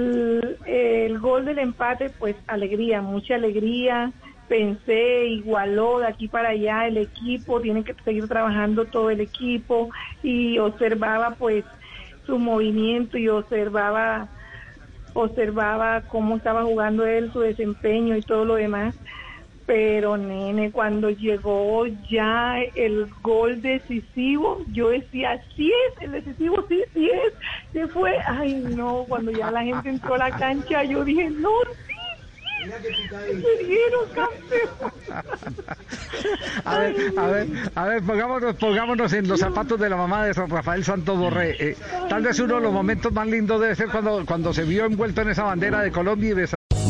El, el gol del empate, pues alegría, mucha alegría. Pensé, igualó de aquí para allá el equipo, tiene que seguir trabajando todo el equipo y observaba pues su movimiento y observaba observaba cómo estaba jugando él, su desempeño y todo lo demás. Pero nene, cuando llegó ya el gol decisivo, yo decía, sí es, el decisivo sí, sí es. Se fue, ay no, cuando ya la gente entró a la cancha, yo dije, no, sí, sí, se dieron campeón. A ver, a ver, a ver, pongámonos, pongámonos en los zapatos de la mamá de San Rafael Santos Borré. Eh, tal vez uno de los momentos más lindos debe ser cuando, cuando se vio envuelto en esa bandera de Colombia y de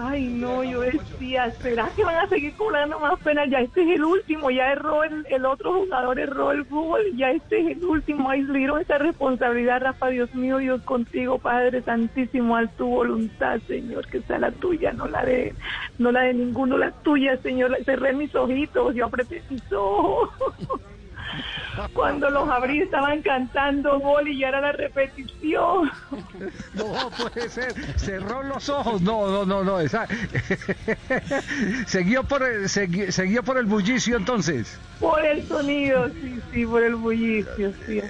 Ay, no, yo decía, ¿será que van a seguir cobrando más pena? Ya este es el último, ya erró el, el otro jugador, erró el fútbol, ya este es el último. Ay, le dieron esa responsabilidad, Rafa, Dios mío, Dios contigo, Padre Santísimo, a tu voluntad, Señor, que sea la tuya, no la de, no la de ninguno, la tuya, Señor. Cerré mis ojitos, yo apreté mis ojos. Cuando los abrí estaban cantando gol y ya era la repetición. No puede ser, cerró los ojos. No, no, no, no. Esa... ¿Seguió, por el, segui... ¿Seguió por el bullicio entonces? Por el sonido, sí, sí, por el bullicio, sí.